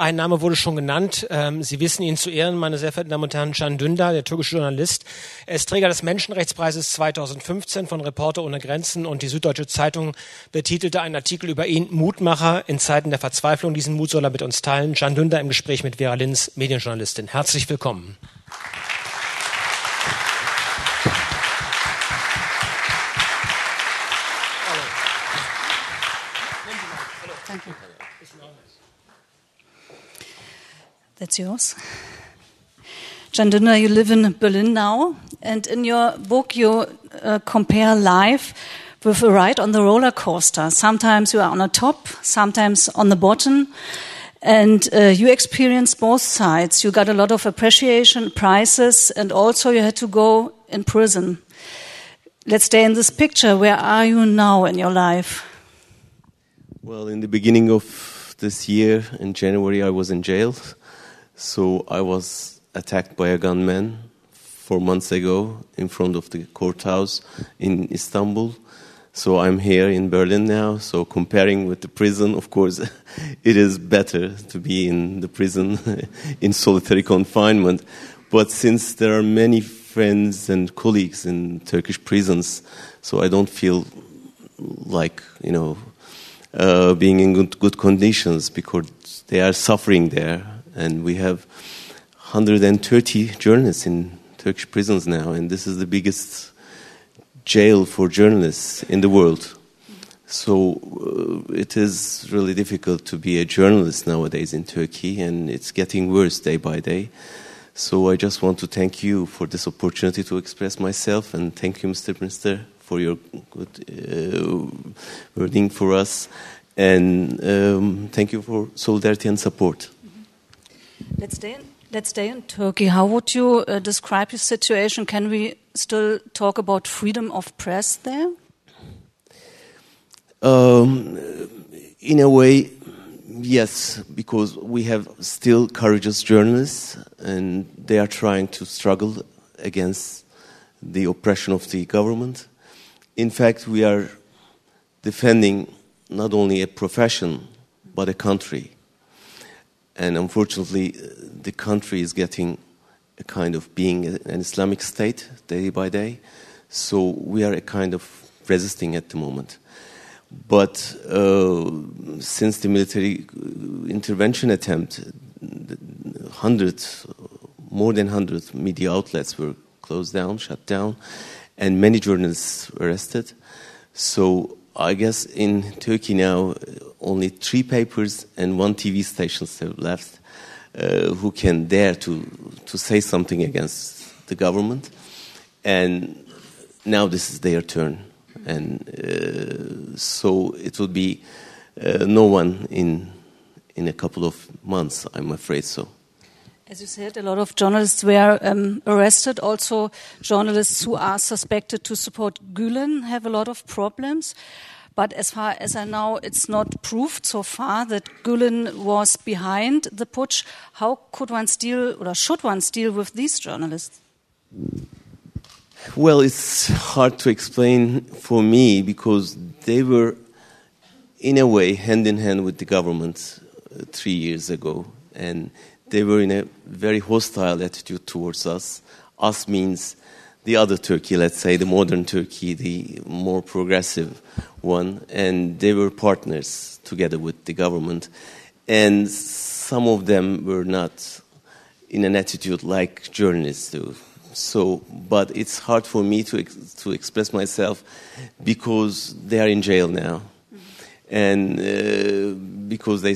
Ein Name wurde schon genannt. Ähm, Sie wissen ihn zu Ehren, meine sehr verehrten Damen und Herren, Can Dündar, der türkische Journalist. Er ist Träger des Menschenrechtspreises 2015 von Reporter ohne Grenzen und die Süddeutsche Zeitung betitelte einen Artikel über ihn Mutmacher in Zeiten der Verzweiflung. Diesen Mut soll er mit uns teilen. Can Dündar im Gespräch mit Vera Linz, Medienjournalistin. Herzlich willkommen. That's yours. Dündar, you live in Berlin now, and in your book you uh, compare life with a ride on the roller coaster. Sometimes you are on the top, sometimes on the bottom, and uh, you experience both sides. You got a lot of appreciation, prizes, and also you had to go in prison. Let's stay in this picture. Where are you now in your life? Well, in the beginning of this year, in January, I was in jail so I was attacked by a gunman four months ago in front of the courthouse in Istanbul. So I'm here in Berlin now. So comparing with the prison, of course, it is better to be in the prison in solitary confinement. But since there are many friends and colleagues in Turkish prisons, so I don't feel like you know uh, being in good, good conditions because they are suffering there and we have 130 journalists in Turkish prisons now, and this is the biggest jail for journalists in the world. So uh, it is really difficult to be a journalist nowadays in Turkey, and it's getting worse day by day. So I just want to thank you for this opportunity to express myself, and thank you, Mr. Minister, for your good uh, wording for us, and um, thank you for solidarity and support. Let's stay in, let's stay in Turkey. How would you uh, describe your situation? Can we still talk about freedom of press there? Um, in a way, yes, because we have still courageous journalists, and they are trying to struggle against the oppression of the government. In fact, we are defending not only a profession but a country and unfortunately, uh, the country is getting a kind of being an Islamic state day by day. So we are a kind of resisting at the moment. But uh, since the military uh, intervention attempt, hundreds, more than hundred media outlets were closed down, shut down, and many journalists arrested. So I guess in Turkey now, only three papers and one TV station have left uh, who can dare to, to say something against the government. And now this is their turn. And uh, so it will be uh, no one in, in a couple of months, I'm afraid so. As you said, a lot of journalists were um, arrested. Also, journalists who are suspected to support Gulen have a lot of problems. But as far as I know, it's not proved so far that Gulen was behind the putsch. How could one deal, or should one deal with these journalists? Well, it's hard to explain for me because they were, in a way, hand in hand with the government uh, three years ago. And they were in a very hostile attitude towards us. Us means the other Turkey, let's say the modern Turkey, the more progressive one, and they were partners together with the government. And some of them were not in an attitude like journalists do. So, but it's hard for me to to express myself because they are in jail now and uh, because they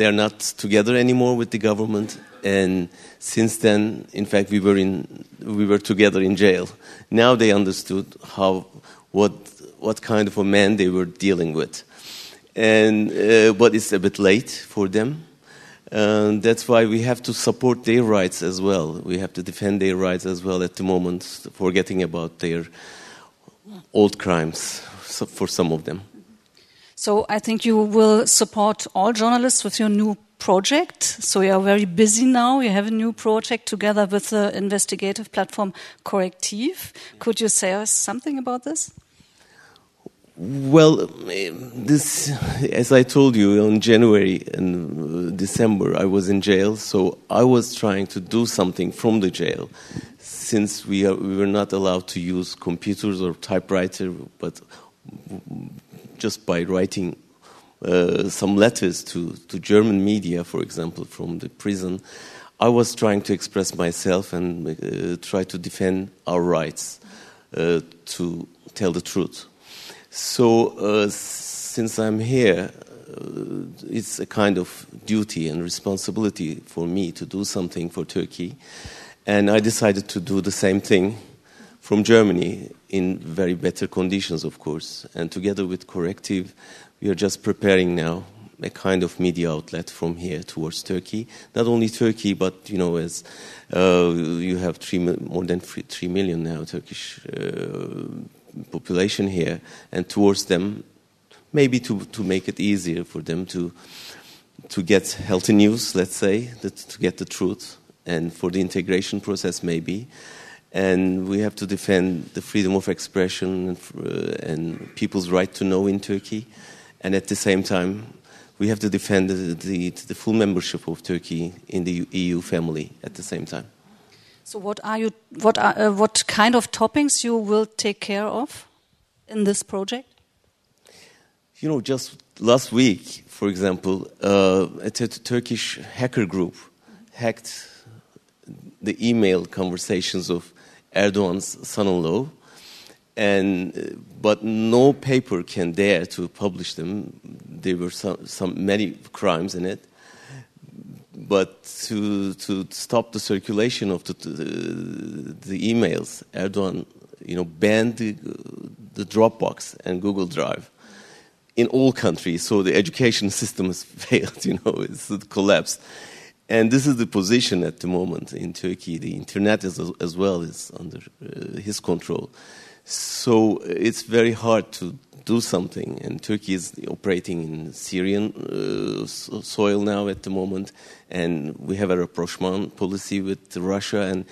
they are not together anymore with the government. And since then in fact we were in we were together in jail. Now they understood how what what kind of a man they were dealing with. And uh, but it's a bit late for them. And that's why we have to support their rights as well. We have to defend their rights as well at the moment forgetting about their old crimes for some of them. So I think you will support all journalists with your new project. So you are very busy now. You have a new project together with the investigative platform Correctiv. Could you say us something about this? Well, this, as I told you, in January and December, I was in jail, so I was trying to do something from the jail, since we, are, we were not allowed to use computers or typewriter, but just by writing uh, some letters to, to German media, for example, from the prison, I was trying to express myself and uh, try to defend our rights uh, to tell the truth. So, uh, since I'm here, uh, it's a kind of duty and responsibility for me to do something for Turkey. And I decided to do the same thing from Germany in very better conditions, of course. And together with Correctiv, we are just preparing now a kind of media outlet from here towards Turkey. Not only Turkey, but you know, as uh, you have three, more than three million now Turkish uh, population here and towards them, maybe to, to make it easier for them to, to get healthy news, let's say, that, to get the truth, and for the integration process, maybe. And we have to defend the freedom of expression and, uh, and people's right to know in Turkey. And at the same time, we have to defend the, the, the full membership of Turkey in the EU family at the same time. So, what are you? What are uh, what kind of toppings you will take care of in this project? You know, just last week, for example, uh, a Turkish hacker group hacked the email conversations of Erdogan's son-in-law, and uh, but no paper can dare to publish them. There were some, some many crimes in it, but to to stop the circulation of the the, emails, Erdogan, you know, banned the, the Dropbox and Google Drive in all countries. So the education system has failed. You know, it's collapsed. And this is the position at the moment in Turkey. The internet is, as well is under uh, his control. So it's very hard to do something. And Turkey is operating in Syrian uh, soil now at the moment, and we have a rapprochement policy with Russia, and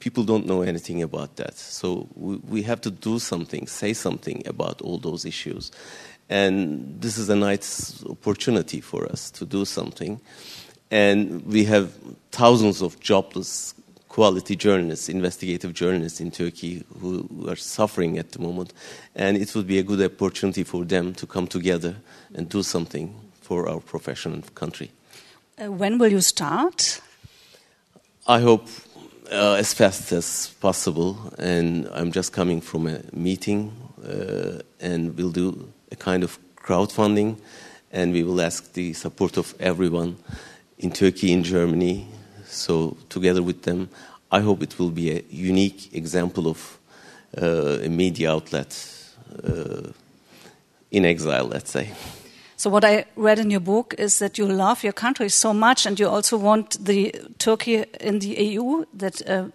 people don't know anything about that. So we, we have to do something, say something about all those issues. And this is a nice opportunity for us to do something. And we have thousands of jobless quality journalists, investigative journalists in Turkey who are suffering at the moment. And it would be a good opportunity for them to come together and do something for our profession and country. Uh, when will you start? I hope uh, as fast as possible. And I'm just coming from a meeting, uh, and we'll do a kind of crowdfunding, and we will ask the support of everyone in Turkey, in Germany, so, together with them, I hope it will be a unique example of uh, a media outlet uh, in exile, let's say. So, what I read in your book is that you love your country so much, and you also want the Turkey in the EU that, uh,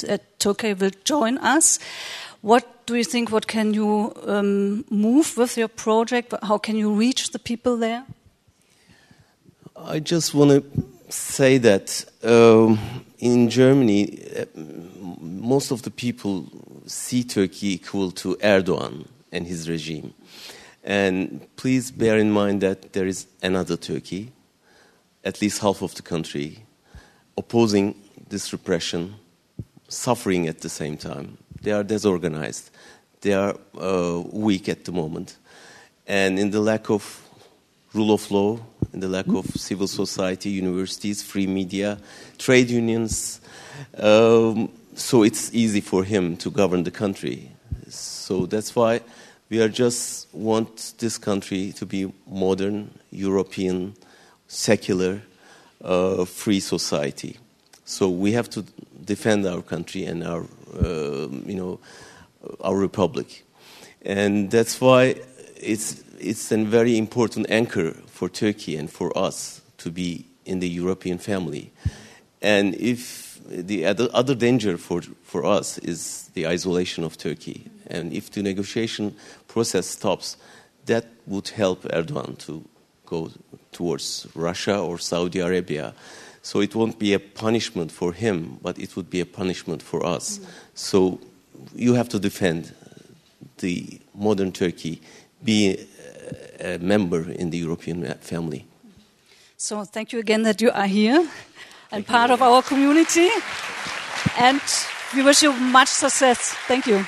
that Turkey will join us. What do you think? What can you um, move with your project? How can you reach the people there? I just want to say that um, in Germany, uh, most of the people see Turkey equal to Erdogan and his regime. And please bear in mind that there is another Turkey, at least half of the country, opposing this repression, suffering at the same time. They are disorganized, they are uh, weak at the moment. And in the lack of rule of law, and the lack of civil society, universities, free media, trade unions. Um, so it's easy for him to govern the country. So that's why we are just want this country to be modern, European, secular, uh, free society. So we have to defend our country and our, uh, you know, our republic, and that's why it's it's a very important anchor for Turkey and for us to be in the European family. And if the other, other danger for, for us is the isolation of Turkey, and if the negotiation process stops, that would help Erdogan to go towards Russia or Saudi Arabia. So it won't be a punishment for him, but it would be a punishment for us. Mm. So you have to defend the modern Turkey be a, member in the European family. So thank you again that you are here and part of our community. And we wish you much success. Thank you.